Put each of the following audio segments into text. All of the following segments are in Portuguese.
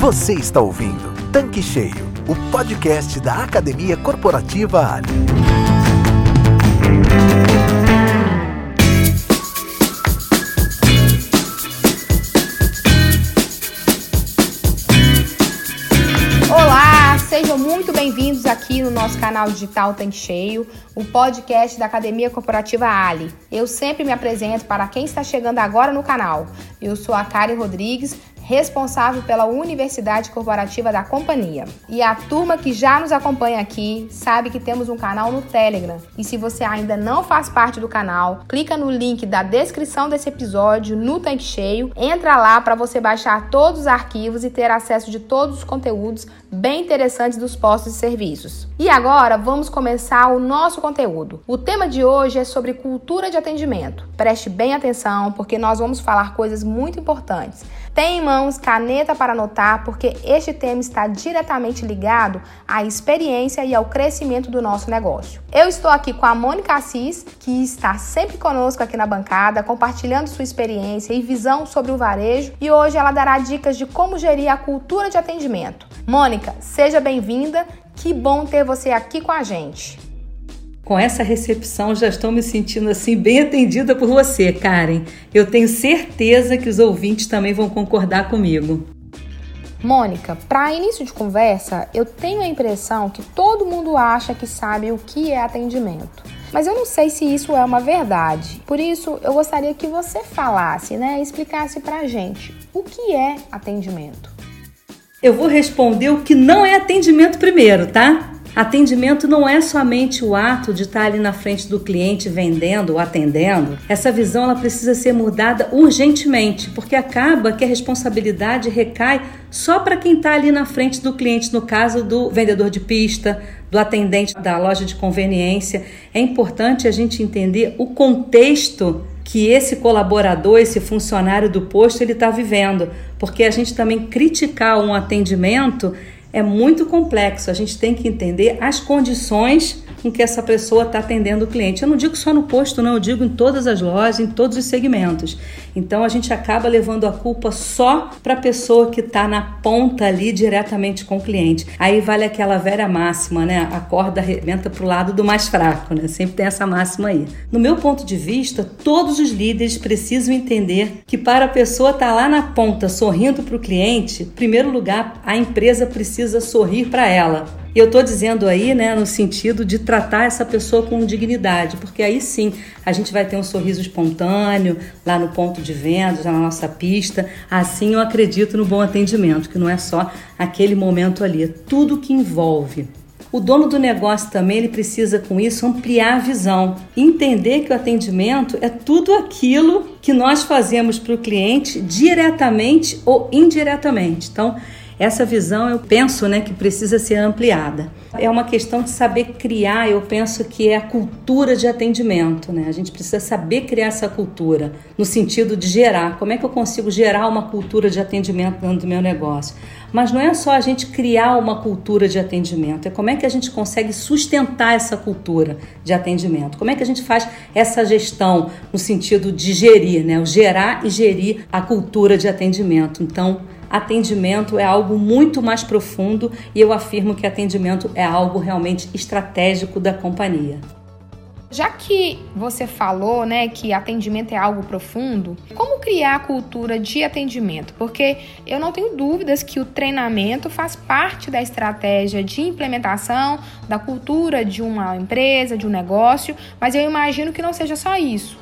Você está ouvindo Tanque Cheio, o podcast da Academia Corporativa Ali. Aqui no nosso canal digital Tanque Cheio, o podcast da Academia Corporativa Ali. Eu sempre me apresento para quem está chegando agora no canal. Eu sou a Karen Rodrigues, responsável pela Universidade Corporativa da companhia. E a turma que já nos acompanha aqui sabe que temos um canal no Telegram. E se você ainda não faz parte do canal, clica no link da descrição desse episódio no Tanque Cheio, entra lá para você baixar todos os arquivos e ter acesso de todos os conteúdos bem interessantes dos postos e serviços. E agora vamos começar o nosso conteúdo. O tema de hoje é sobre cultura de atendimento. Preste bem atenção porque nós vamos falar coisas muito importantes. Tenha em mãos caneta para anotar, porque este tema está diretamente ligado à experiência e ao crescimento do nosso negócio. Eu estou aqui com a Mônica Assis, que está sempre conosco aqui na bancada, compartilhando sua experiência e visão sobre o varejo, e hoje ela dará dicas de como gerir a cultura de atendimento. Mônica, seja bem-vinda. Que bom ter você aqui com a gente. Com essa recepção, já estou me sentindo assim bem atendida por você, Karen. Eu tenho certeza que os ouvintes também vão concordar comigo. Mônica, para início de conversa, eu tenho a impressão que todo mundo acha que sabe o que é atendimento. Mas eu não sei se isso é uma verdade. Por isso, eu gostaria que você falasse, né, explicasse pra gente o que é atendimento. Eu vou responder o que não é atendimento primeiro, tá? Atendimento não é somente o ato de estar ali na frente do cliente vendendo ou atendendo. Essa visão ela precisa ser mudada urgentemente, porque acaba que a responsabilidade recai só para quem está ali na frente do cliente, no caso do vendedor de pista, do atendente da loja de conveniência. É importante a gente entender o contexto que esse colaborador, esse funcionário do posto, ele está vivendo, porque a gente também criticar um atendimento é muito complexo. A gente tem que entender as condições com que essa pessoa está atendendo o cliente. Eu não digo só no posto, não, eu digo em todas as lojas, em todos os segmentos. Então a gente acaba levando a culpa só para a pessoa que está na ponta ali diretamente com o cliente. Aí vale aquela velha máxima, né? A corda arrebenta para o lado do mais fraco, né? Sempre tem essa máxima aí. No meu ponto de vista, todos os líderes precisam entender que para a pessoa estar tá lá na ponta sorrindo para o cliente, em primeiro lugar, a empresa precisa sorrir para ela. E eu estou dizendo aí, né, no sentido de tratar essa pessoa com dignidade, porque aí sim a gente vai ter um sorriso espontâneo lá no ponto de venda, na nossa pista. Assim eu acredito no bom atendimento, que não é só aquele momento ali, é tudo que envolve. O dono do negócio também ele precisa com isso ampliar a visão, entender que o atendimento é tudo aquilo que nós fazemos para o cliente diretamente ou indiretamente. Então, essa visão eu penso né, que precisa ser ampliada. É uma questão de saber criar, eu penso que é a cultura de atendimento. Né? A gente precisa saber criar essa cultura, no sentido de gerar. Como é que eu consigo gerar uma cultura de atendimento dentro do meu negócio? Mas não é só a gente criar uma cultura de atendimento, é como é que a gente consegue sustentar essa cultura de atendimento. Como é que a gente faz essa gestão no sentido de gerir, né? O gerar e gerir a cultura de atendimento. Então, atendimento é algo muito mais profundo e eu afirmo que atendimento é algo realmente estratégico da companhia. Já que você falou, né, que atendimento é algo profundo, como criar a cultura de atendimento? Porque eu não tenho dúvidas que o treinamento faz parte da estratégia de implementação da cultura de uma empresa, de um negócio, mas eu imagino que não seja só isso.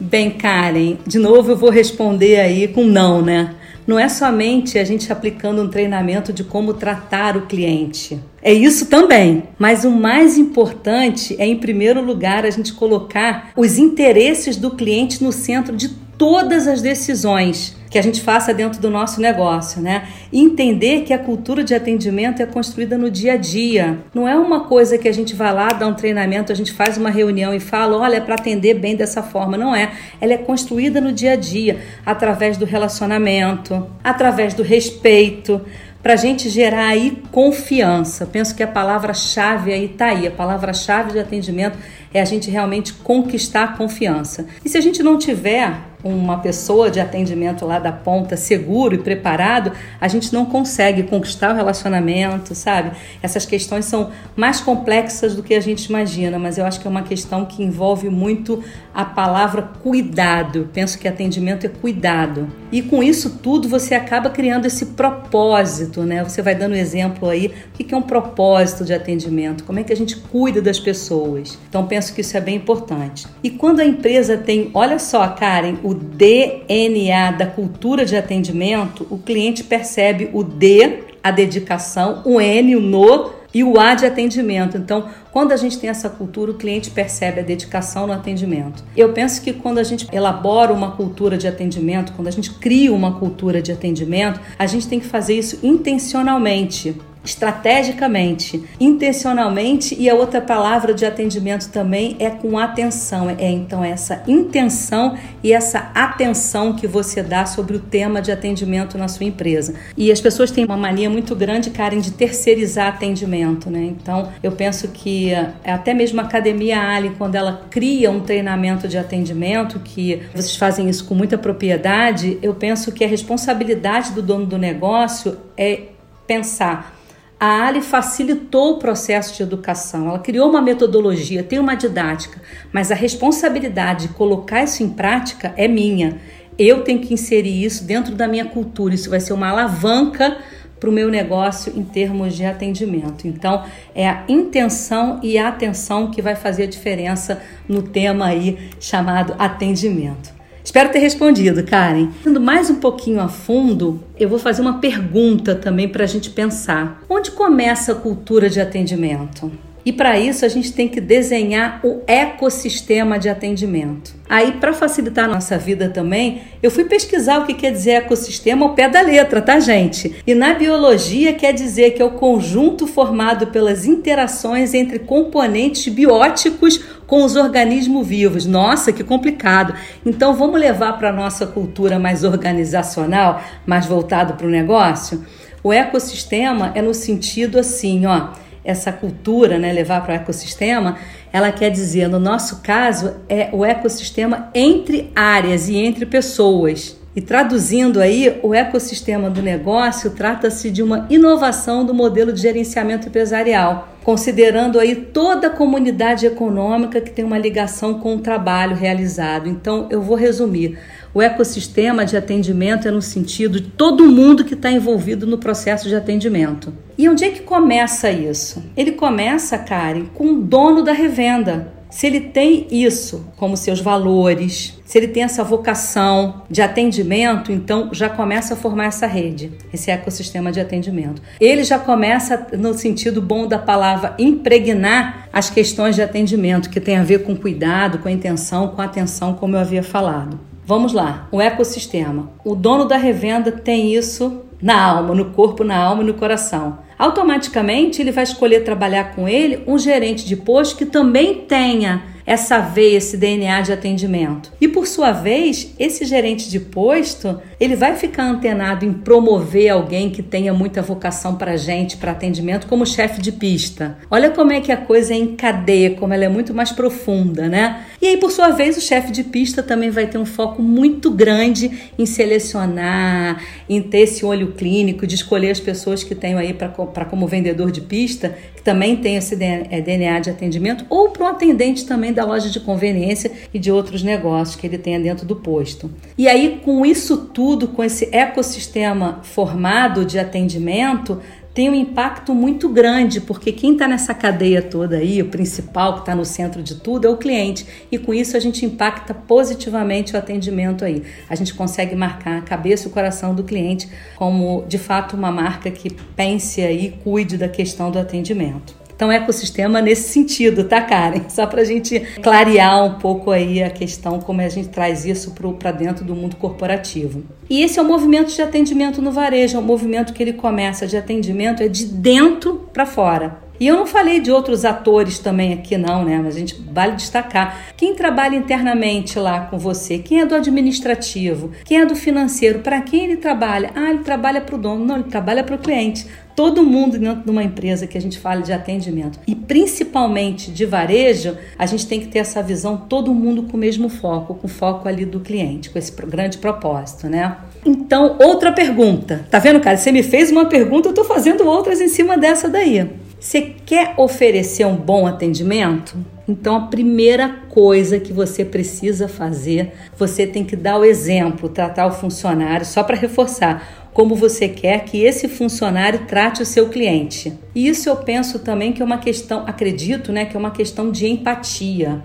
Bem, Karen, de novo eu vou responder aí com não, né? Não é somente a gente aplicando um treinamento de como tratar o cliente. É isso também, mas o mais importante é, em primeiro lugar, a gente colocar os interesses do cliente no centro de todas as decisões que a gente faça dentro do nosso negócio, né? Entender que a cultura de atendimento é construída no dia a dia. Não é uma coisa que a gente vai lá, dá um treinamento, a gente faz uma reunião e fala, olha, é para atender bem dessa forma. Não é. Ela é construída no dia a dia, através do relacionamento, através do respeito para a gente gerar aí confiança. Penso que a palavra-chave aí está aí. A palavra-chave de atendimento é a gente realmente conquistar a confiança. E se a gente não tiver uma pessoa de atendimento lá da ponta seguro e preparado, a gente não consegue conquistar o relacionamento, sabe? Essas questões são mais complexas do que a gente imagina, mas eu acho que é uma questão que envolve muito a palavra cuidado. Penso que atendimento é cuidado. E com isso tudo você acaba criando esse propósito, né? Você vai dando exemplo aí, o que é um propósito de atendimento? Como é que a gente cuida das pessoas? Então penso que isso é bem importante. E quando a empresa tem, olha só, Karen, o DNA da cultura de atendimento, o cliente percebe o D, a dedicação, o N, o no e o A de atendimento. Então, quando a gente tem essa cultura, o cliente percebe a dedicação no atendimento. Eu penso que quando a gente elabora uma cultura de atendimento, quando a gente cria uma cultura de atendimento, a gente tem que fazer isso intencionalmente estrategicamente, intencionalmente e a outra palavra de atendimento também é com atenção. É então essa intenção e essa atenção que você dá sobre o tema de atendimento na sua empresa. E as pessoas têm uma mania muito grande, Karen, de terceirizar atendimento, né? Então, eu penso que eh, até mesmo a Academia Ali, quando ela cria um treinamento de atendimento, que vocês fazem isso com muita propriedade, eu penso que a responsabilidade do dono do negócio é pensar a Ali facilitou o processo de educação, ela criou uma metodologia, tem uma didática, mas a responsabilidade de colocar isso em prática é minha. Eu tenho que inserir isso dentro da minha cultura, isso vai ser uma alavanca para o meu negócio em termos de atendimento. Então, é a intenção e a atenção que vai fazer a diferença no tema aí chamado atendimento. Espero ter respondido, Karen. Indo mais um pouquinho a fundo, eu vou fazer uma pergunta também para a gente pensar. Onde começa a cultura de atendimento? E para isso a gente tem que desenhar o ecossistema de atendimento. Aí, para facilitar a nossa vida também, eu fui pesquisar o que quer dizer ecossistema ao pé da letra, tá, gente? E na biologia quer dizer que é o conjunto formado pelas interações entre componentes bióticos com os organismos vivos. Nossa, que complicado. Então, vamos levar para a nossa cultura mais organizacional, mais voltado para o negócio? O ecossistema é no sentido assim, ó essa cultura, né, levar para o ecossistema, ela quer dizer, no nosso caso, é o ecossistema entre áreas e entre pessoas. E traduzindo aí, o ecossistema do negócio trata-se de uma inovação do modelo de gerenciamento empresarial, considerando aí toda a comunidade econômica que tem uma ligação com o trabalho realizado. Então, eu vou resumir. O ecossistema de atendimento é no sentido de todo mundo que está envolvido no processo de atendimento. E onde é que começa isso? Ele começa, Karen, com o dono da revenda. Se ele tem isso como seus valores, se ele tem essa vocação de atendimento, então já começa a formar essa rede, esse ecossistema de atendimento. Ele já começa, no sentido bom da palavra, impregnar as questões de atendimento, que tem a ver com cuidado, com intenção, com atenção, como eu havia falado. Vamos lá, o ecossistema. O dono da revenda tem isso na alma, no corpo, na alma e no coração. Automaticamente ele vai escolher trabalhar com ele um gerente de posto que também tenha essa veia, esse DNA de atendimento. E por sua vez, esse gerente de posto, ele vai ficar antenado em promover alguém que tenha muita vocação para gente, para atendimento, como chefe de pista. Olha como é que a coisa é em cadeia, como ela é muito mais profunda, né? E aí, por sua vez, o chefe de pista também vai ter um foco muito grande em selecionar, em ter esse olho clínico, de escolher as pessoas que tenham aí para como vendedor de pista, que também tem esse DNA é, de atendimento, ou para um atendente também da loja de conveniência e de outros negócios que ele tenha dentro do posto. E aí, com isso tudo, com esse ecossistema formado de atendimento, tem um impacto muito grande, porque quem está nessa cadeia toda aí, o principal que está no centro de tudo, é o cliente. E com isso a gente impacta positivamente o atendimento aí. A gente consegue marcar a cabeça e o coração do cliente como de fato uma marca que pense aí e cuide da questão do atendimento. Então, ecossistema nesse sentido, tá, Karen? Só para a gente clarear um pouco aí a questão, como a gente traz isso para dentro do mundo corporativo. E esse é o movimento de atendimento no varejo, é um movimento que ele começa de atendimento, é de dentro para fora. E eu não falei de outros atores também aqui, não, né? Mas a gente vale destacar. Quem trabalha internamente lá com você? Quem é do administrativo? Quem é do financeiro? Para quem ele trabalha? Ah, ele trabalha para o dono. Não, ele trabalha para o cliente todo mundo dentro de uma empresa que a gente fala de atendimento e principalmente de varejo, a gente tem que ter essa visão todo mundo com o mesmo foco, com o foco ali do cliente, com esse grande propósito, né? Então, outra pergunta. Tá vendo, cara? Você me fez uma pergunta, eu tô fazendo outras em cima dessa daí. Você quer oferecer um bom atendimento? Então, a primeira coisa que você precisa fazer, você tem que dar o exemplo, tratar o funcionário, só para reforçar como você quer que esse funcionário trate o seu cliente. E isso eu penso também que é uma questão, acredito, né, que é uma questão de empatia.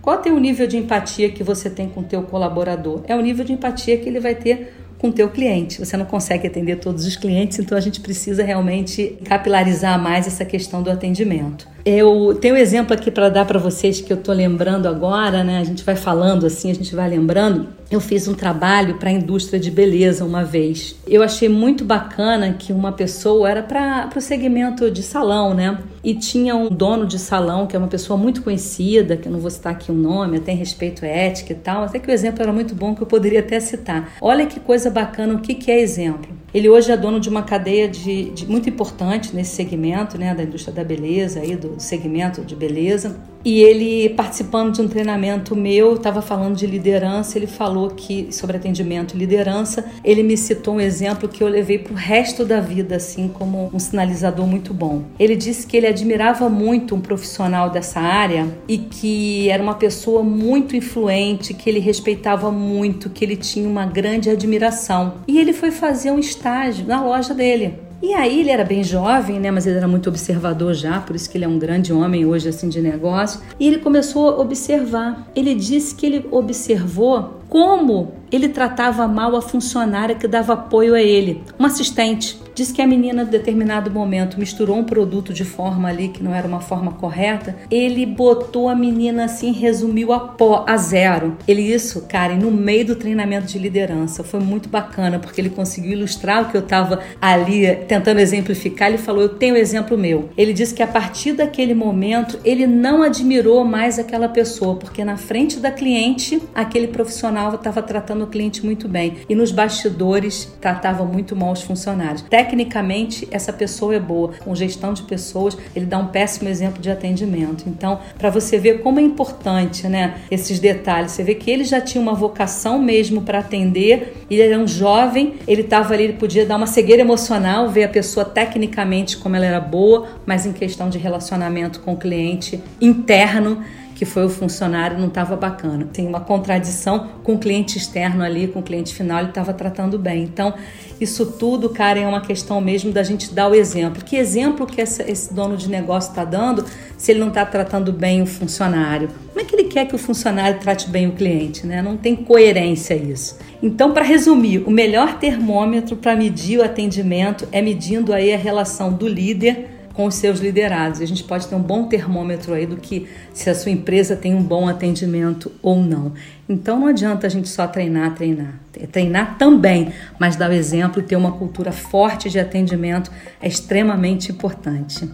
Qual é o nível de empatia que você tem com o teu colaborador? É o nível de empatia que ele vai ter com o teu cliente. Você não consegue atender todos os clientes, então a gente precisa realmente capilarizar mais essa questão do atendimento. Eu tenho um exemplo aqui para dar para vocês que eu estou lembrando agora, né? A gente vai falando assim, a gente vai lembrando. Eu fiz um trabalho para a indústria de beleza uma vez. Eu achei muito bacana que uma pessoa era para o segmento de salão, né? E tinha um dono de salão que é uma pessoa muito conhecida, que eu não vou citar aqui o um nome, tem respeito à ética e tal. Até que o exemplo era muito bom que eu poderia até citar. Olha que coisa bacana, o que, que é exemplo? Ele hoje é dono de uma cadeia de, de muito importante nesse segmento, né, da indústria da beleza, aí do segmento de beleza. E ele, participando de um treinamento meu, estava falando de liderança. Ele falou que, sobre atendimento e liderança, ele me citou um exemplo que eu levei para o resto da vida, assim, como um sinalizador muito bom. Ele disse que ele admirava muito um profissional dessa área e que era uma pessoa muito influente, que ele respeitava muito, que ele tinha uma grande admiração. E ele foi fazer um estágio na loja dele. E aí ele era bem jovem, né, mas ele era muito observador já, por isso que ele é um grande homem hoje assim de negócio. E ele começou a observar. Ele disse que ele observou como ele tratava mal a funcionária que dava apoio a ele, uma assistente. Diz que a menina, em determinado momento, misturou um produto de forma ali que não era uma forma correta. Ele botou a menina assim, resumiu a pó, a zero. Ele, isso, Karen, no meio do treinamento de liderança. Foi muito bacana, porque ele conseguiu ilustrar o que eu estava ali tentando exemplificar. Ele falou: Eu tenho exemplo meu. Ele disse que a partir daquele momento, ele não admirou mais aquela pessoa, porque na frente da cliente, aquele profissional estava tratando o cliente muito bem. E nos bastidores tratava muito mal os funcionários. Tecnicamente, essa pessoa é boa, com gestão de pessoas, ele dá um péssimo exemplo de atendimento. Então, para você ver como é importante, né, esses detalhes, você vê que ele já tinha uma vocação mesmo para atender, ele era um jovem, ele estava ali, ele podia dar uma cegueira emocional, ver a pessoa tecnicamente como ela era boa, mas em questão de relacionamento com o cliente interno, que foi o funcionário, não estava bacana. Tem uma contradição com o cliente externo ali, com o cliente final, ele estava tratando bem. Então, isso tudo, cara, é uma questão mesmo da gente dar o exemplo. Que exemplo que essa, esse dono de negócio está dando se ele não está tratando bem o funcionário? Como é que ele quer que o funcionário trate bem o cliente? Né? Não tem coerência isso. Então, para resumir, o melhor termômetro para medir o atendimento é medindo aí a relação do líder com os seus liderados. A gente pode ter um bom termômetro aí do que se a sua empresa tem um bom atendimento ou não. Então não adianta a gente só treinar, treinar. Treinar também, mas dar o exemplo e ter uma cultura forte de atendimento é extremamente importante.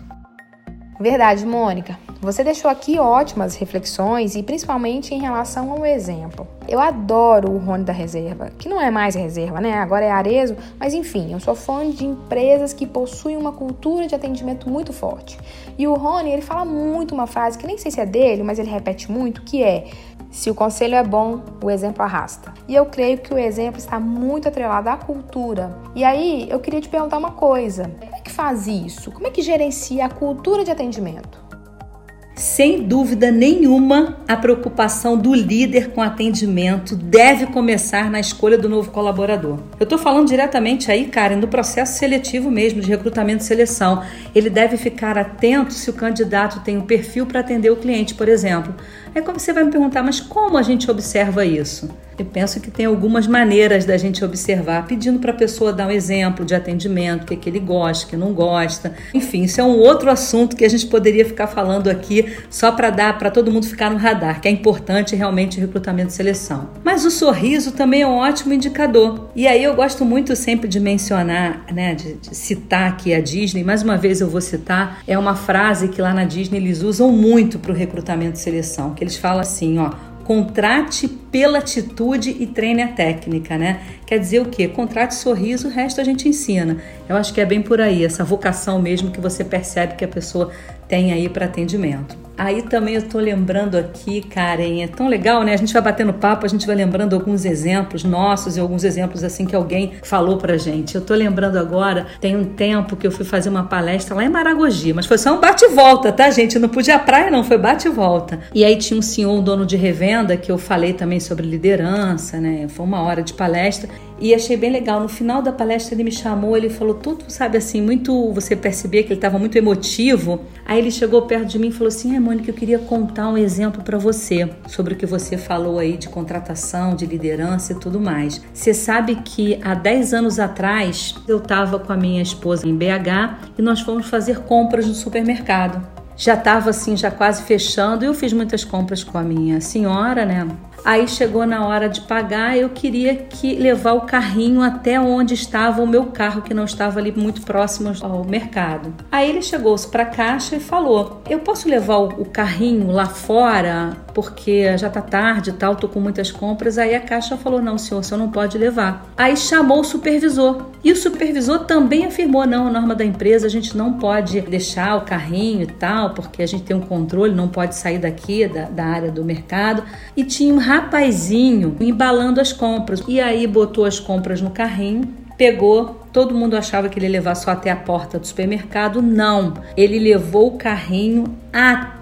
Verdade, Mônica. Você deixou aqui ótimas reflexões e principalmente em relação ao exemplo. Eu adoro o Rony da Reserva, que não é mais reserva, né? Agora é Arezo, mas enfim, eu sou fã de empresas que possuem uma cultura de atendimento muito forte. E o Rony, ele fala muito uma frase que nem sei se é dele, mas ele repete muito, que é: se o conselho é bom, o exemplo arrasta. E eu creio que o exemplo está muito atrelado à cultura. E aí, eu queria te perguntar uma coisa: como é que faz isso? Como é que gerencia a cultura de atendimento? Sem dúvida nenhuma, a preocupação do líder com atendimento deve começar na escolha do novo colaborador. Eu estou falando diretamente aí, Karen, do processo seletivo mesmo, de recrutamento e seleção. Ele deve ficar atento se o candidato tem o um perfil para atender o cliente, por exemplo. É como você vai me perguntar, mas como a gente observa isso? Eu penso que tem algumas maneiras da gente observar, pedindo para a pessoa dar um exemplo de atendimento, o que, é que ele gosta, o que não gosta. Enfim, isso é um outro assunto que a gente poderia ficar falando aqui só para dar para todo mundo ficar no radar, que é importante realmente o recrutamento e seleção. Mas o sorriso também é um ótimo indicador. E aí eu gosto muito sempre de mencionar, né, de, de citar aqui a Disney, mais uma vez eu vou citar, é uma frase que lá na Disney eles usam muito para o recrutamento e seleção, que eles falam assim, ó, contrate pela atitude e treine a técnica, né? Quer dizer o quê? Contrate sorriso, o resto a gente ensina. Eu acho que é bem por aí, essa vocação mesmo que você percebe que a pessoa tem aí para atendimento. Aí também eu tô lembrando aqui, Karen, é tão legal, né? A gente vai batendo papo, a gente vai lembrando alguns exemplos nossos e alguns exemplos assim que alguém falou pra gente. Eu tô lembrando agora, tem um tempo que eu fui fazer uma palestra lá em Maragogi, mas foi só um bate volta, tá, gente? Eu não pude ir à praia não, foi bate volta. E aí tinha um senhor, um dono de revenda, que eu falei também sobre liderança, né? Foi uma hora de palestra e achei bem legal. No final da palestra ele me chamou, ele falou tudo, sabe assim, muito. Você percebia que ele estava muito emotivo. Aí ele chegou perto de mim e falou assim: é, Mônica, eu queria contar um exemplo para você sobre o que você falou aí de contratação, de liderança e tudo mais. Você sabe que há 10 anos atrás eu estava com a minha esposa em BH e nós fomos fazer compras no supermercado. Já estava assim, já quase fechando, e eu fiz muitas compras com a minha senhora, né? Aí chegou na hora de pagar, eu queria que levar o carrinho até onde estava o meu carro, que não estava ali muito próximo ao mercado. Aí ele chegou-se para a caixa e falou: "Eu posso levar o carrinho lá fora porque já tá tarde e tal, tô com muitas compras". Aí a caixa falou: "Não, senhor, o senhor não pode levar". Aí chamou o supervisor. E o supervisor também afirmou: "Não, a norma da empresa, a gente não pode deixar o carrinho e tal, porque a gente tem um controle, não pode sair daqui da, da área do mercado". E tinha um rapazinho embalando as compras. E aí botou as compras no carrinho, pegou. Todo mundo achava que ele ia levar só até a porta do supermercado. Não, ele levou o carrinho até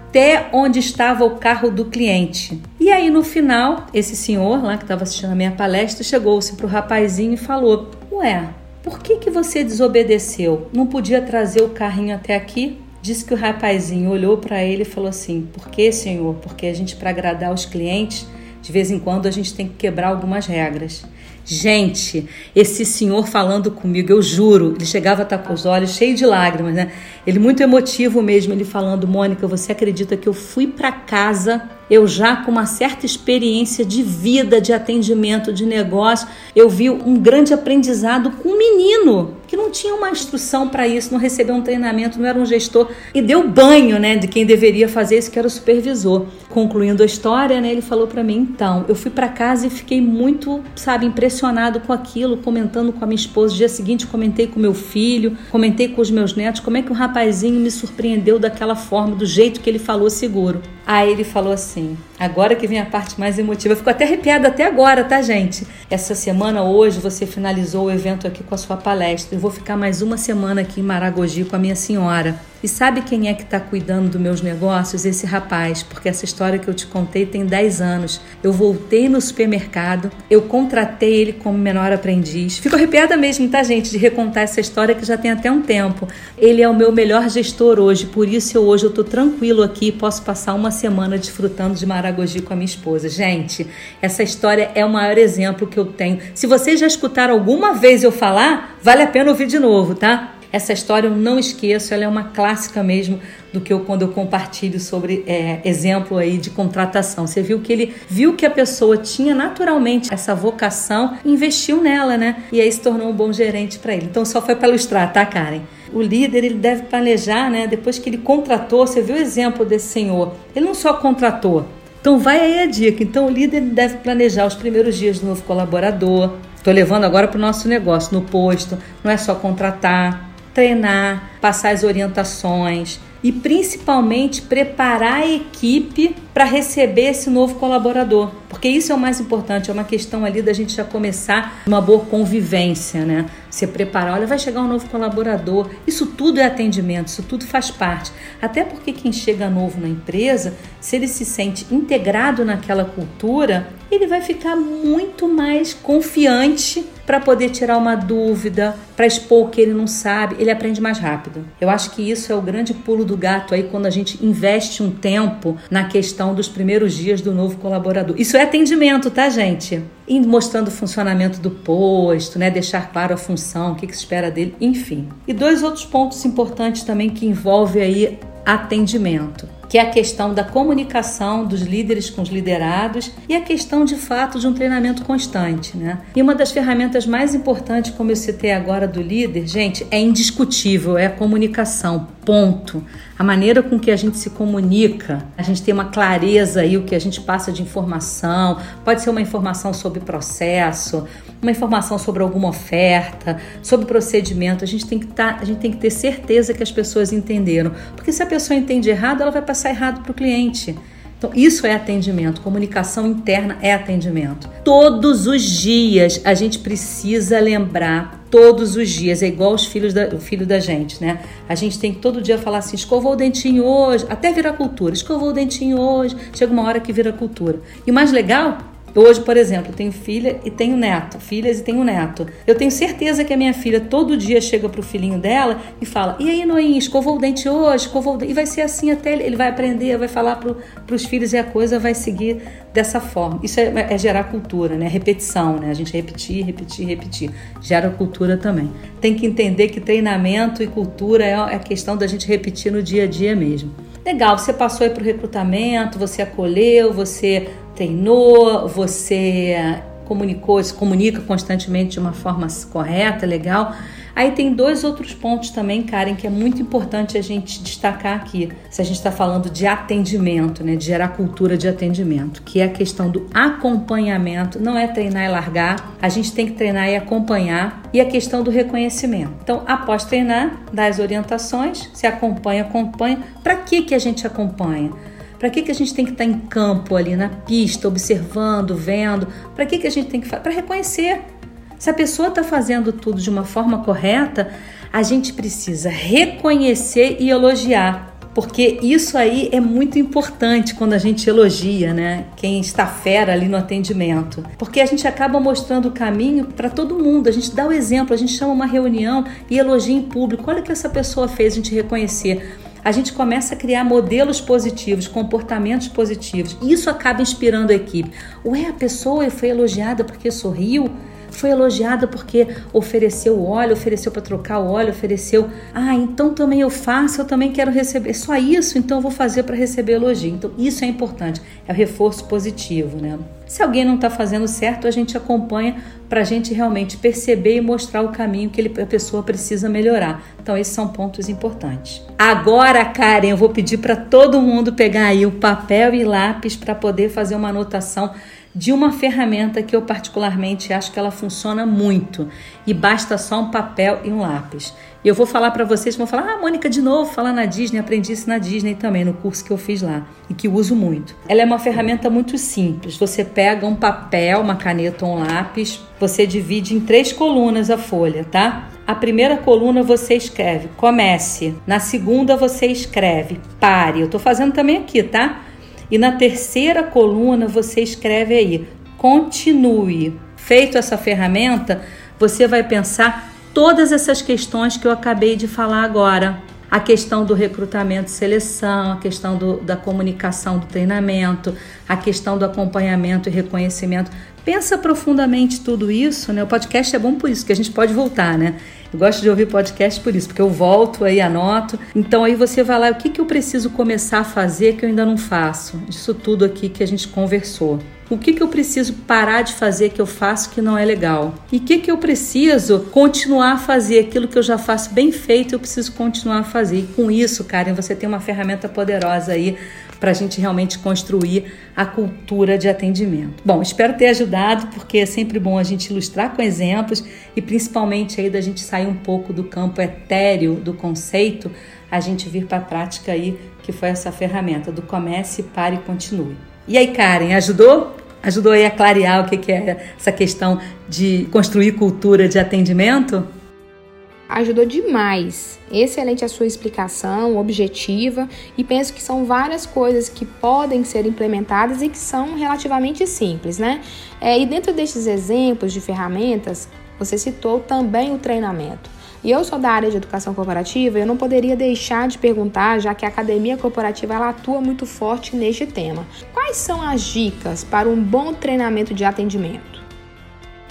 onde estava o carro do cliente. E aí no final, esse senhor lá que estava assistindo a minha palestra chegou-se para o rapazinho e falou: Ué, por que, que você desobedeceu? Não podia trazer o carrinho até aqui? Diz que o rapazinho olhou para ele e falou assim: Por que, senhor? Porque a gente, para agradar os clientes, de vez em quando a gente tem que quebrar algumas regras. Gente, esse senhor falando comigo, eu juro, ele chegava a estar com os olhos cheios de lágrimas, né? Ele muito emotivo mesmo, ele falando, Mônica, você acredita que eu fui para casa eu já com uma certa experiência de vida, de atendimento, de negócio, eu vi um grande aprendizado com um menino que não tinha uma instrução para isso, não recebeu um treinamento, não era um gestor e deu banho, né, de quem deveria fazer isso, que era o supervisor. Concluindo a história, né, ele falou para mim, então, eu fui para casa e fiquei muito, sabe, impressionado com aquilo, comentando com a minha esposa. Dia seguinte comentei com meu filho, comentei com os meus netos, como é que o rapazinho me surpreendeu daquela forma, do jeito que ele falou seguro. Aí ele falou assim: assim agora que vem a parte mais emotiva, fico até arrepiada até agora, tá, gente? Essa semana, hoje, você finalizou o evento aqui com a sua palestra. Eu vou ficar mais uma semana aqui em Maragogi com a minha senhora. E sabe quem é que está cuidando dos meus negócios? Esse rapaz, porque essa história que eu te contei tem 10 anos. Eu voltei no supermercado, eu contratei ele como menor aprendiz. Fico arrepiada mesmo, tá, gente, de recontar essa história que já tem até um tempo. Ele é o meu melhor gestor hoje, por isso eu, hoje eu tô tranquilo aqui e posso passar uma semana desfrutando de Maragogi com a minha esposa. Gente, essa história é o maior exemplo que eu tenho. Se vocês já escutaram alguma vez eu falar, vale a pena ouvir de novo, tá? Essa história eu não esqueço, ela é uma clássica mesmo do que eu quando eu compartilho sobre é, exemplo aí de contratação. Você viu que ele viu que a pessoa tinha naturalmente essa vocação, investiu nela, né? E aí se tornou um bom gerente para ele. Então só foi para ilustrar, tá, Karen? O líder ele deve planejar, né? Depois que ele contratou, você viu o exemplo desse senhor? Ele não só contratou. Então vai aí a dica. Então o líder deve planejar os primeiros dias do novo colaborador. Estou levando agora para o nosso negócio no posto. Não é só contratar, treinar, passar as orientações e principalmente preparar a equipe para receber esse novo colaborador, porque isso é o mais importante, é uma questão ali da gente já começar uma boa convivência, né? Se preparar, olha, vai chegar um novo colaborador, isso tudo é atendimento, isso tudo faz parte. Até porque quem chega novo na empresa, se ele se sente integrado naquela cultura, ele vai ficar muito mais confiante para poder tirar uma dúvida, para expor o que ele não sabe, ele aprende mais rápido. Eu acho que isso é o grande pulo do gato aí quando a gente investe um tempo na questão dos primeiros dias do novo colaborador. Isso é atendimento, tá, gente? E mostrando o funcionamento do posto, né? Deixar claro a função, o que, que se espera dele, enfim. E dois outros pontos importantes também que envolvem aí atendimento que é a questão da comunicação dos líderes com os liderados e a questão de fato de um treinamento constante, né? E uma das ferramentas mais importantes, como eu citei agora do líder, gente, é indiscutível, é a comunicação ponto, a maneira com que a gente se comunica, a gente tem uma clareza aí o que a gente passa de informação, pode ser uma informação sobre processo, uma informação sobre alguma oferta, sobre procedimento, a gente tem que tá, a gente tem que ter certeza que as pessoas entenderam, porque se a pessoa entende errado, ela vai passar errado para o cliente. Então, isso é atendimento, comunicação interna é atendimento. Todos os dias a gente precisa lembrar, todos os dias, é igual os filhos da, o filho da gente, né? A gente tem que todo dia falar assim: escovou o dentinho hoje, até virar cultura, escovou o dentinho hoje, chega uma hora que vira cultura. E o mais legal Hoje, por exemplo, tenho filha e tenho neto, filhas e tenho neto. Eu tenho certeza que a minha filha todo dia chega pro filhinho dela e fala: E aí, Noinha, escovou o dente hoje? Escovou o dente? E vai ser assim até ele, ele vai aprender, vai falar pro, pros filhos e a coisa vai seguir dessa forma. Isso é, é gerar cultura, né? Repetição, né? A gente repetir, repetir, repetir. Gera cultura também. Tem que entender que treinamento e cultura é a questão da gente repetir no dia a dia mesmo. Legal, você passou aí pro recrutamento, você acolheu, você treinou, você comunicou, se comunica constantemente de uma forma correta, legal. Aí tem dois outros pontos também, Karen, que é muito importante a gente destacar aqui, se a gente está falando de atendimento, né, de gerar cultura de atendimento, que é a questão do acompanhamento, não é treinar e largar, a gente tem que treinar e acompanhar, e a questão do reconhecimento. Então, após treinar, dá as orientações, se acompanha, acompanha. Para que, que a gente acompanha? Para que, que a gente tem que estar tá em campo ali, na pista, observando, vendo? Para que, que a gente tem que fazer? Para reconhecer. Se a pessoa está fazendo tudo de uma forma correta, a gente precisa reconhecer e elogiar. Porque isso aí é muito importante quando a gente elogia, né? Quem está fera ali no atendimento. Porque a gente acaba mostrando o caminho para todo mundo. A gente dá o exemplo, a gente chama uma reunião e elogia em público. Olha o que essa pessoa fez, a gente reconhecer a gente começa a criar modelos positivos, comportamentos positivos. Isso acaba inspirando a equipe. Ué, a pessoa foi elogiada porque sorriu? Foi elogiada porque ofereceu óleo, ofereceu para trocar o óleo, ofereceu. Ah, então também eu faço, eu também quero receber. Só isso, então eu vou fazer para receber elogio. Então isso é importante, é o reforço positivo, né? Se alguém não está fazendo certo, a gente acompanha para a gente realmente perceber e mostrar o caminho que ele, a pessoa precisa melhorar. Então, esses são pontos importantes. Agora, Karen, eu vou pedir para todo mundo pegar aí o papel e lápis para poder fazer uma anotação de uma ferramenta que eu particularmente acho que ela funciona muito e basta só um papel e um lápis. Eu vou falar para vocês, vão falar: "Ah, Mônica, de novo, falar na Disney, aprendi isso na Disney também, no curso que eu fiz lá e que uso muito". Ela é uma ferramenta muito simples. Você pega um papel, uma caneta ou um lápis, você divide em três colunas a folha, tá? A primeira coluna você escreve comece. Na segunda você escreve pare. Eu tô fazendo também aqui, tá? E na terceira coluna você escreve aí continue. Feito essa ferramenta, você vai pensar todas essas questões que eu acabei de falar agora. A questão do recrutamento e seleção, a questão do, da comunicação do treinamento, a questão do acompanhamento e reconhecimento. Pensa profundamente tudo isso, né? O podcast é bom por isso, que a gente pode voltar, né? Eu gosto de ouvir podcast por isso, porque eu volto aí, anoto. Então aí você vai lá, o que, que eu preciso começar a fazer que eu ainda não faço? Disso tudo aqui que a gente conversou. O que, que eu preciso parar de fazer que eu faço que não é legal? E o que, que eu preciso continuar a fazer? Aquilo que eu já faço bem feito, eu preciso continuar a fazer. E com isso, Karen, você tem uma ferramenta poderosa aí para a gente realmente construir a cultura de atendimento. Bom, espero ter ajudado, porque é sempre bom a gente ilustrar com exemplos e principalmente aí da gente sair um pouco do campo etéreo do conceito, a gente vir para a prática aí, que foi essa ferramenta do comece, pare e continue. E aí, Karen, ajudou? Ajudou aí a clarear o que é essa questão de construir cultura de atendimento? Ajudou demais. Excelente a sua explicação, objetiva, e penso que são várias coisas que podem ser implementadas e que são relativamente simples, né? É, e dentro destes exemplos de ferramentas, você citou também o treinamento. E eu sou da área de educação corporativa, eu não poderia deixar de perguntar, já que a academia corporativa ela atua muito forte neste tema. Quais são as dicas para um bom treinamento de atendimento?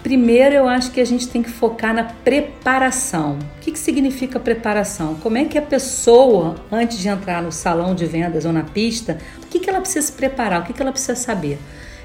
Primeiro, eu acho que a gente tem que focar na preparação. O que, que significa preparação? Como é que a pessoa, antes de entrar no salão de vendas ou na pista, o que, que ela precisa se preparar? O que, que ela precisa saber?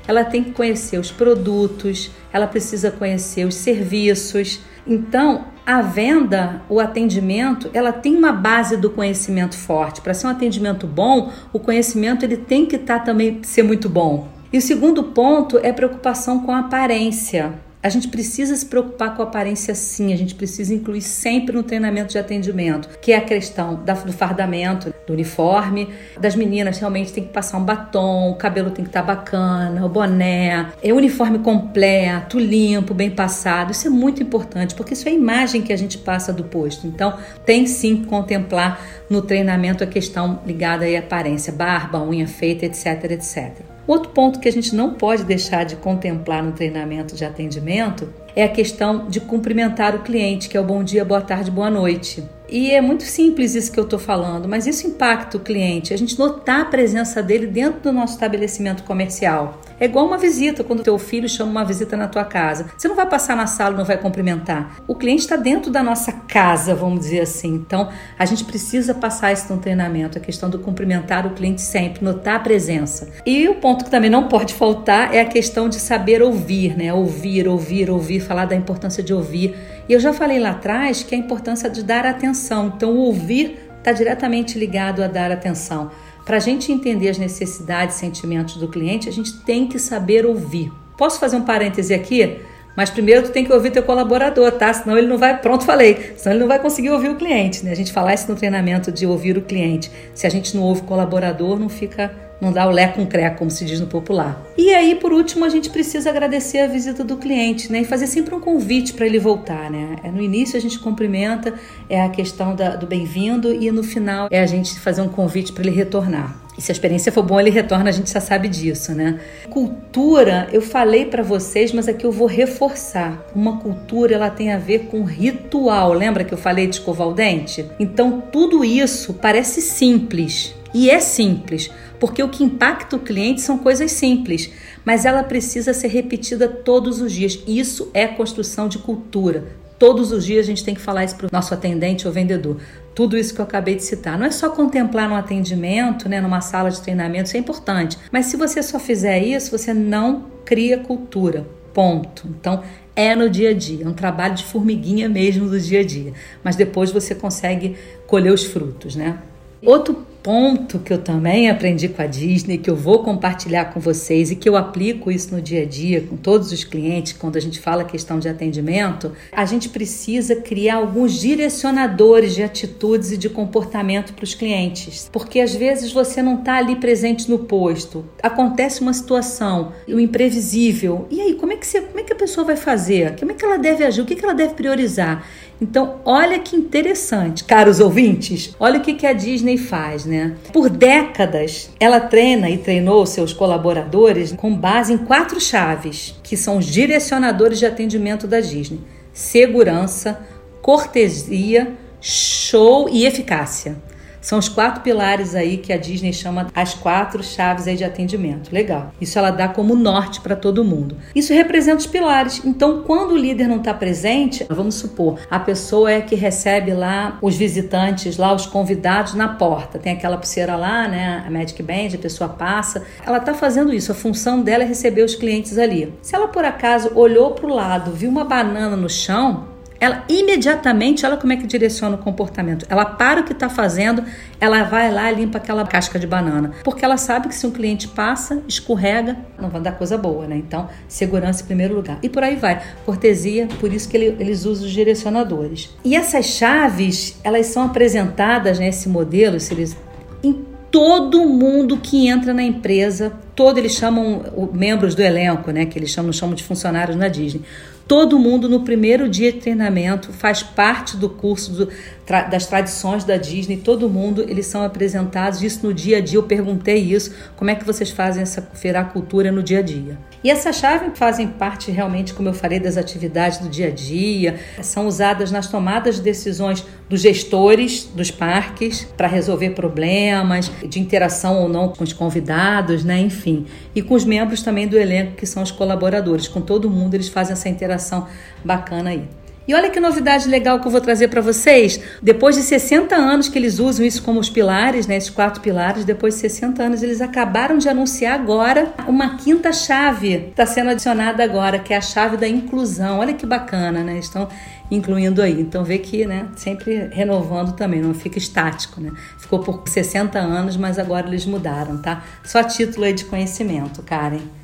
ela tem que conhecer os produtos, ela precisa conhecer os serviços. Então, a venda, o atendimento, ela tem uma base do conhecimento forte. Para ser um atendimento bom, o conhecimento ele tem que estar tá, também ser muito bom. E o segundo ponto é preocupação com a aparência. A gente precisa se preocupar com a aparência sim, a gente precisa incluir sempre no treinamento de atendimento, que é a questão do fardamento, do uniforme. Das meninas realmente tem que passar um batom, o cabelo tem que estar tá bacana, o boné, é uniforme completo, limpo, bem passado. Isso é muito importante, porque isso é a imagem que a gente passa do posto. Então, tem sim que contemplar no treinamento a questão ligada à aparência, barba, unha feita, etc, etc. Outro ponto que a gente não pode deixar de contemplar no treinamento de atendimento é a questão de cumprimentar o cliente, que é o bom dia, boa tarde, boa noite. E é muito simples isso que eu estou falando, mas isso impacta o cliente. A gente notar a presença dele dentro do nosso estabelecimento comercial. É igual uma visita, quando teu filho chama uma visita na tua casa. Você não vai passar na sala não vai cumprimentar. O cliente está dentro da nossa casa, vamos dizer assim. Então, a gente precisa passar isso no treinamento, a questão do cumprimentar o cliente sempre, notar a presença. E o ponto que também não pode faltar é a questão de saber ouvir, né? Ouvir, ouvir, ouvir, falar da importância de ouvir. E eu já falei lá atrás que a importância de dar atenção. Então, o ouvir está diretamente ligado a dar atenção. Para a gente entender as necessidades e sentimentos do cliente, a gente tem que saber ouvir. Posso fazer um parêntese aqui? Mas primeiro tu tem que ouvir teu colaborador, tá? Senão ele não vai, pronto, falei, senão ele não vai conseguir ouvir o cliente, né? A gente falar isso no treinamento de ouvir o cliente. Se a gente não ouve o colaborador, não fica não dá o lé com cré, como se diz no popular. E aí, por último, a gente precisa agradecer a visita do cliente, né? E fazer sempre um convite para ele voltar, né? É, no início a gente cumprimenta, é a questão da, do bem-vindo, e no final é a gente fazer um convite para ele retornar. E se a experiência for boa, ele retorna, a gente já sabe disso, né? Cultura, eu falei para vocês, mas aqui eu vou reforçar. Uma cultura, ela tem a ver com ritual. Lembra que eu falei de escovar o dente? Então, tudo isso parece simples. E é simples, porque o que impacta o cliente são coisas simples, mas ela precisa ser repetida todos os dias. Isso é construção de cultura. Todos os dias a gente tem que falar isso para o nosso atendente ou vendedor. Tudo isso que eu acabei de citar. Não é só contemplar no atendimento, né, numa sala de treinamento, isso é importante. Mas se você só fizer isso, você não cria cultura. Ponto. Então, é no dia a dia, é um trabalho de formiguinha mesmo do dia a dia. Mas depois você consegue colher os frutos, né? Outro ponto que eu também aprendi com a Disney, que eu vou compartilhar com vocês e que eu aplico isso no dia a dia com todos os clientes, quando a gente fala questão de atendimento, a gente precisa criar alguns direcionadores de atitudes e de comportamento para os clientes. Porque às vezes você não está ali presente no posto, acontece uma situação, o imprevisível. E aí, como é que, você, como é que a pessoa vai fazer? Como é que ela deve agir? O que, que ela deve priorizar? Então, olha que interessante, caros ouvintes, olha o que, que a Disney faz, né? Por décadas, ela treina e treinou seus colaboradores com base em quatro chaves, que são os direcionadores de atendimento da Disney: segurança, cortesia, show e eficácia. São os quatro pilares aí que a Disney chama as quatro chaves aí de atendimento. Legal. Isso ela dá como norte para todo mundo. Isso representa os pilares. Então, quando o líder não está presente, vamos supor, a pessoa é que recebe lá os visitantes, lá os convidados na porta. Tem aquela pulseira lá, né? A Magic Band, a pessoa passa. Ela está fazendo isso. A função dela é receber os clientes ali. Se ela por acaso olhou para o lado, viu uma banana no chão, ela imediatamente, olha como é que direciona o comportamento. Ela para o que está fazendo, ela vai lá e limpa aquela casca de banana. Porque ela sabe que se um cliente passa, escorrega, não vai dar coisa boa, né? Então, segurança em primeiro lugar. E por aí vai. Cortesia, por isso que ele, eles usam os direcionadores. E essas chaves, elas são apresentadas nesse né, modelo, se eles, em todo mundo que entra na empresa, todo eles chamam membros do elenco, né, que eles chamam, chamam de funcionários na Disney. Todo mundo no primeiro dia de treinamento faz parte do curso do, tra, das tradições da Disney. Todo mundo eles são apresentados isso no dia a dia. Eu perguntei isso, como é que vocês fazem essa feira cultura no dia a dia? E essas chaves fazem parte realmente, como eu falei, das atividades do dia a dia. São usadas nas tomadas de decisões dos gestores dos parques para resolver problemas de interação ou não com os convidados, né? Enfim, e com os membros também do elenco que são os colaboradores. Com todo mundo eles fazem essa interação bacana aí. E olha que novidade legal que eu vou trazer para vocês. Depois de 60 anos que eles usam isso como os pilares, né, esses quatro pilares, depois de 60 anos eles acabaram de anunciar agora uma quinta chave está sendo adicionada agora, que é a chave da inclusão. Olha que bacana, né? Estão incluindo aí. Então vê que, né, sempre renovando também, não fica estático, né? Ficou por 60 anos, mas agora eles mudaram, tá? Só título aí de conhecimento, Karen.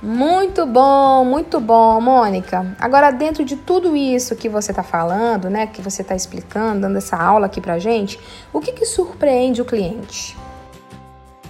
Muito bom, muito bom, Mônica. Agora, dentro de tudo isso que você está falando, né, que você está explicando, dando essa aula aqui pra gente, o que, que surpreende o cliente?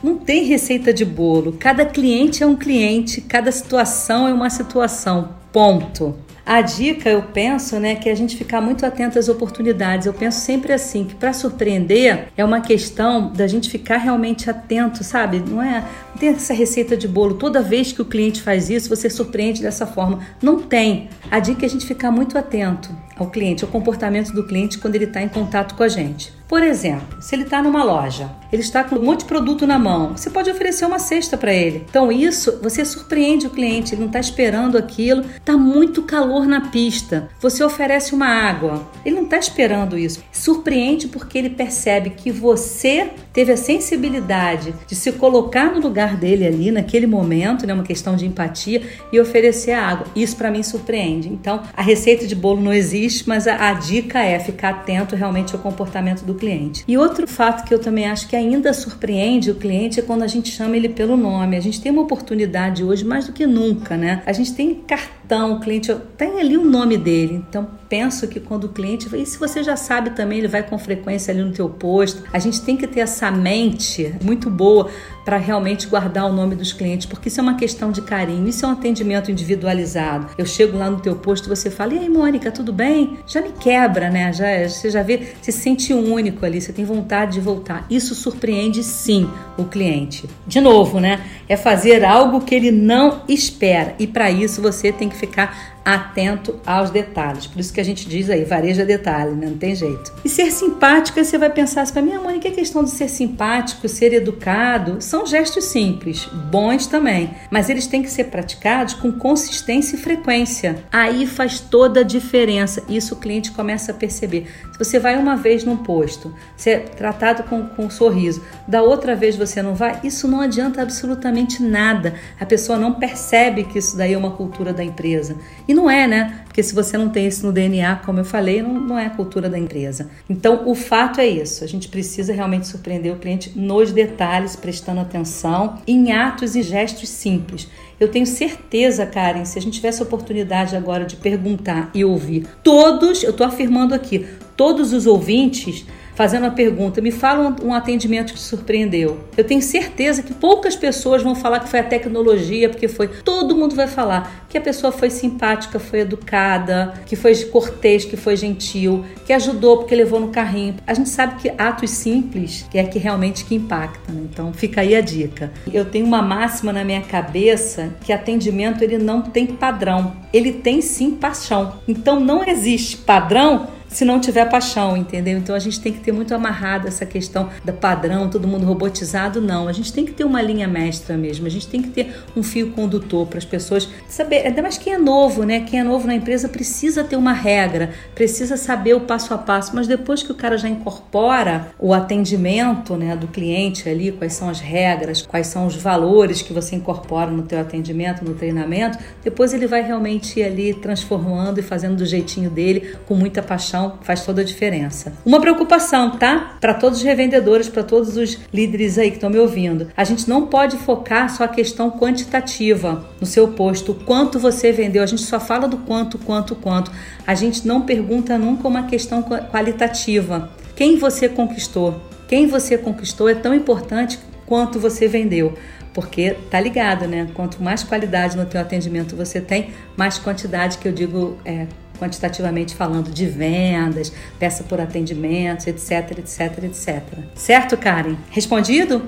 Não tem receita de bolo. Cada cliente é um cliente, cada situação é uma situação. Ponto. A dica, eu penso, né, que é a gente ficar muito atento às oportunidades. Eu penso sempre assim, que para surpreender é uma questão da gente ficar realmente atento, sabe? Não é não tem essa receita de bolo. Toda vez que o cliente faz isso, você surpreende dessa forma. Não tem. A dica é a gente ficar muito atento ao cliente, ao comportamento do cliente quando ele está em contato com a gente. Por exemplo, se ele está numa loja, ele está com um monte de produto na mão, você pode oferecer uma cesta para ele. Então, isso você surpreende o cliente, ele não está esperando aquilo, está muito calor na pista. Você oferece uma água, ele não está esperando isso. Surpreende porque ele percebe que você teve a sensibilidade de se colocar no lugar dele ali naquele momento, né, uma questão de empatia e oferecer a água. Isso para mim surpreende. Então, a receita de bolo não existe, mas a, a dica é ficar atento realmente ao comportamento do cliente. E outro fato que eu também acho que ainda surpreende o cliente é quando a gente chama ele pelo nome. A gente tem uma oportunidade hoje mais do que nunca, né? A gente tem cartão, o cliente tem ali o nome dele. Então, penso que quando o cliente, e se você já sabe também, ele vai com frequência ali no teu posto. A gente tem que ter essa mente muito boa para realmente guardar o nome dos clientes, porque isso é uma questão de carinho, isso é um atendimento individualizado. Eu chego lá no teu posto, você fala: "E aí, Mônica, tudo bem?" Já me quebra, né? Já você já vê, se sente único ali, você tem vontade de voltar. Isso surpreende sim o cliente. De novo, né? É fazer algo que ele não espera e para isso você tem que ficar atento aos detalhes. Por isso que a gente diz aí, vareja detalhe, né? não tem jeito. E ser simpático, aí você vai pensar assim, para minha mãe, que é questão de ser simpático, ser educado? São gestos simples, bons também, mas eles têm que ser praticados com consistência e frequência. Aí faz toda a diferença. Isso o cliente começa a perceber. Se você vai uma vez num posto, ser é tratado com, com um sorriso, da outra vez você não vai, isso não adianta absolutamente nada. A pessoa não percebe que isso daí é uma cultura da empresa. E não é, né? Porque se você não tem isso no DNA, como eu falei, não, não é a cultura da empresa. Então, o fato é isso. A gente precisa realmente surpreender o cliente nos detalhes, prestando atenção em atos e gestos simples. Eu tenho certeza, Karen, se a gente tivesse a oportunidade agora de perguntar e ouvir todos, eu estou afirmando aqui, todos os ouvintes fazendo a pergunta: me fala um, atendimento que te surpreendeu. Eu tenho certeza que poucas pessoas vão falar que foi a tecnologia, porque foi. Todo mundo vai falar que a pessoa foi simpática, foi educada, que foi cortês, que foi gentil, que ajudou porque levou no carrinho. A gente sabe que atos simples é que realmente que impactam. Né? Então fica aí a dica. Eu tenho uma máxima na minha cabeça que atendimento ele não tem padrão. Ele tem sim paixão. Então não existe padrão se não tiver paixão, entendeu? Então a gente tem que ter muito amarrado essa questão do padrão, todo mundo robotizado, não. A gente tem que ter uma linha mestra mesmo, a gente tem que ter um fio condutor para as pessoas saber, ainda mais quem é novo, né? Quem é novo na empresa precisa ter uma regra, precisa saber o passo a passo, mas depois que o cara já incorpora o atendimento, né, do cliente ali, quais são as regras, quais são os valores que você incorpora no teu atendimento, no treinamento, depois ele vai realmente ali transformando e fazendo do jeitinho dele com muita paixão faz toda a diferença. Uma preocupação, tá? Para todos os revendedores, para todos os líderes aí que estão me ouvindo. A gente não pode focar só a questão quantitativa no seu posto, quanto você vendeu. A gente só fala do quanto, quanto, quanto. A gente não pergunta nunca uma questão qualitativa. Quem você conquistou? Quem você conquistou é tão importante quanto você vendeu porque tá ligado, né? Quanto mais qualidade no teu atendimento você tem, mais quantidade que eu digo é, quantitativamente falando de vendas, peça por atendimentos, etc, etc, etc. Certo, Karen? Respondido?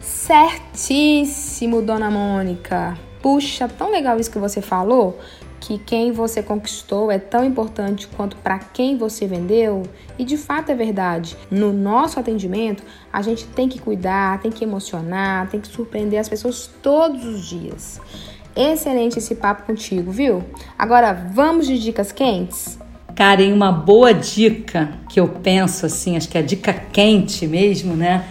Certíssimo, dona Mônica. Puxa, tão legal isso que você falou, que quem você conquistou é tão importante quanto para quem você vendeu. E de fato é verdade. No nosso atendimento, a gente tem que cuidar, tem que emocionar, tem que surpreender as pessoas todos os dias. Excelente esse papo contigo, viu? Agora vamos de dicas quentes? Karen, uma boa dica que eu penso assim, acho que é a dica quente mesmo, né?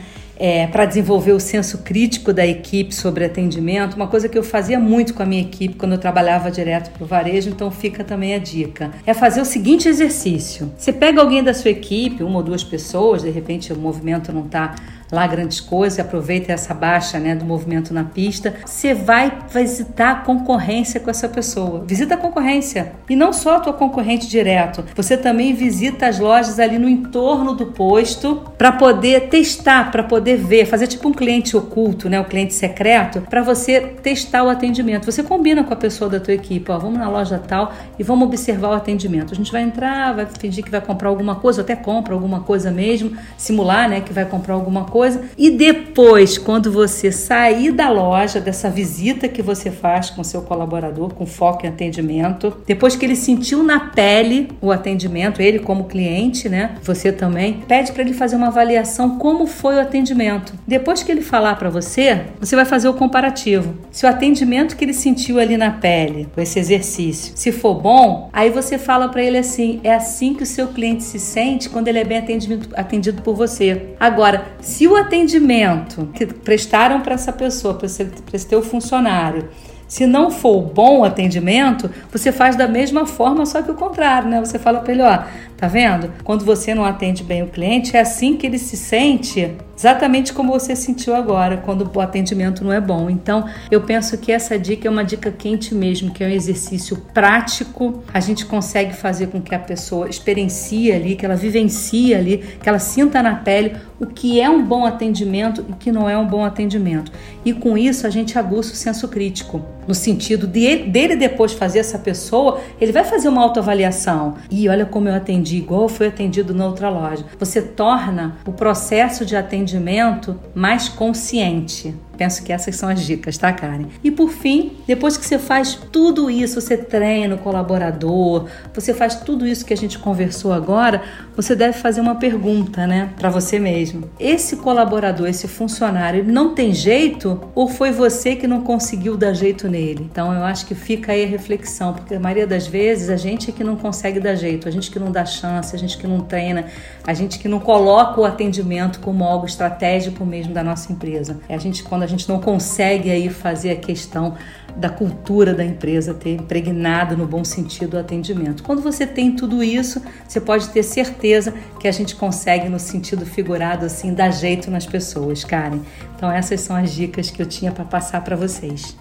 é, para desenvolver o senso crítico da equipe sobre atendimento, uma coisa que eu fazia muito com a minha equipe quando eu trabalhava direto para o varejo, então fica também a dica. É fazer o seguinte exercício: você pega alguém da sua equipe, uma ou duas pessoas, de repente o movimento não está lá grandes coisas, aproveita essa baixa né, do movimento na pista, você vai visitar a concorrência com essa pessoa. Visita a concorrência. E não só a tua concorrente direto, você também visita as lojas ali no entorno do posto para poder testar, para poder ver, fazer tipo um cliente oculto, né, um cliente secreto, para você testar o atendimento. Você combina com a pessoa da tua equipe, ó, vamos na loja tal e vamos observar o atendimento. A gente vai entrar, vai fingir que vai comprar alguma coisa, até compra alguma coisa mesmo, simular, né, que vai comprar alguma coisa coisa. E depois, quando você sair da loja, dessa visita que você faz com seu colaborador, com foco em atendimento, depois que ele sentiu na pele o atendimento, ele como cliente, né? Você também pede para ele fazer uma avaliação como foi o atendimento. Depois que ele falar para você, você vai fazer o comparativo. Se o atendimento que ele sentiu ali na pele, com esse exercício, se for bom, aí você fala para ele assim: é assim que o seu cliente se sente quando ele é bem atendido, atendido por você. Agora, se o atendimento que prestaram para essa pessoa, para esse, teu funcionário, se não for o bom atendimento, você faz da mesma forma, só que o contrário, né? Você fala para ele, ó, tá vendo? Quando você não atende bem o cliente, é assim que ele se sente exatamente como você sentiu agora, quando o atendimento não é bom. Então, eu penso que essa dica é uma dica quente mesmo, que é um exercício prático. A gente consegue fazer com que a pessoa experiencie ali, que ela vivencie ali, que ela sinta na pele o que é um bom atendimento e o que não é um bom atendimento. E com isso a gente aguça o senso crítico, no sentido de, dele depois fazer essa pessoa, ele vai fazer uma autoavaliação. E olha como eu atendi igual foi atendido na outra loja. Você torna o processo de atendimento mais consciente. Penso que essas são as dicas, tá, Karen? E por fim, depois que você faz tudo isso, você treina o colaborador, você faz tudo isso que a gente conversou agora, você deve fazer uma pergunta, né, para você mesmo. Esse colaborador, esse funcionário, não tem jeito ou foi você que não conseguiu dar jeito nele? Então eu acho que fica aí a reflexão, porque a maioria das vezes a gente é que não consegue dar jeito, a gente que não dá chance, a gente que não treina, a gente que não coloca o atendimento como algo estratégico mesmo da nossa empresa. É a gente quando a gente não consegue aí fazer a questão da cultura da empresa ter impregnado no bom sentido o atendimento. Quando você tem tudo isso, você pode ter certeza que a gente consegue no sentido figurado assim dar jeito nas pessoas, Karen. Então essas são as dicas que eu tinha para passar para vocês.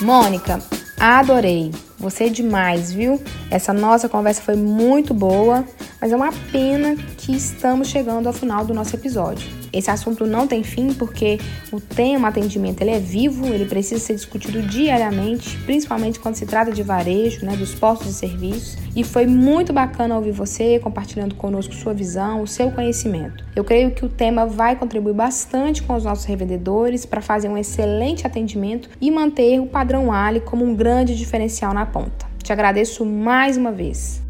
Mônica, adorei. Você é demais, viu? Essa nossa conversa foi muito boa, mas é uma pena que estamos chegando ao final do nosso episódio. Esse assunto não tem fim porque o tema atendimento ele é vivo, ele precisa ser discutido diariamente, principalmente quando se trata de varejo, né, dos postos de serviço. E foi muito bacana ouvir você compartilhando conosco sua visão, o seu conhecimento. Eu creio que o tema vai contribuir bastante com os nossos revendedores para fazer um excelente atendimento e manter o padrão Ali como um grande diferencial na ponta. Te agradeço mais uma vez.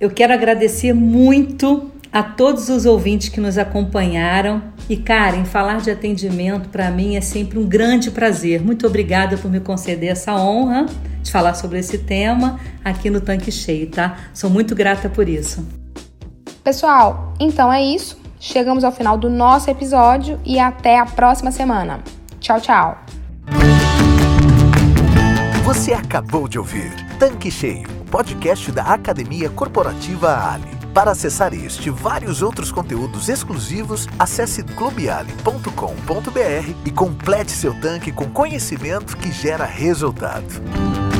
Eu quero agradecer muito a todos os ouvintes que nos acompanharam. E Karen, falar de atendimento para mim é sempre um grande prazer. Muito obrigada por me conceder essa honra de falar sobre esse tema aqui no Tanque Cheio, tá? Sou muito grata por isso. Pessoal, então é isso. Chegamos ao final do nosso episódio e até a próxima semana. Tchau, tchau. Você acabou de ouvir Tanque Cheio, podcast da Academia Corporativa Ali. Para acessar este e vários outros conteúdos exclusivos, acesse clubeali.com.br e complete seu tanque com conhecimento que gera resultado.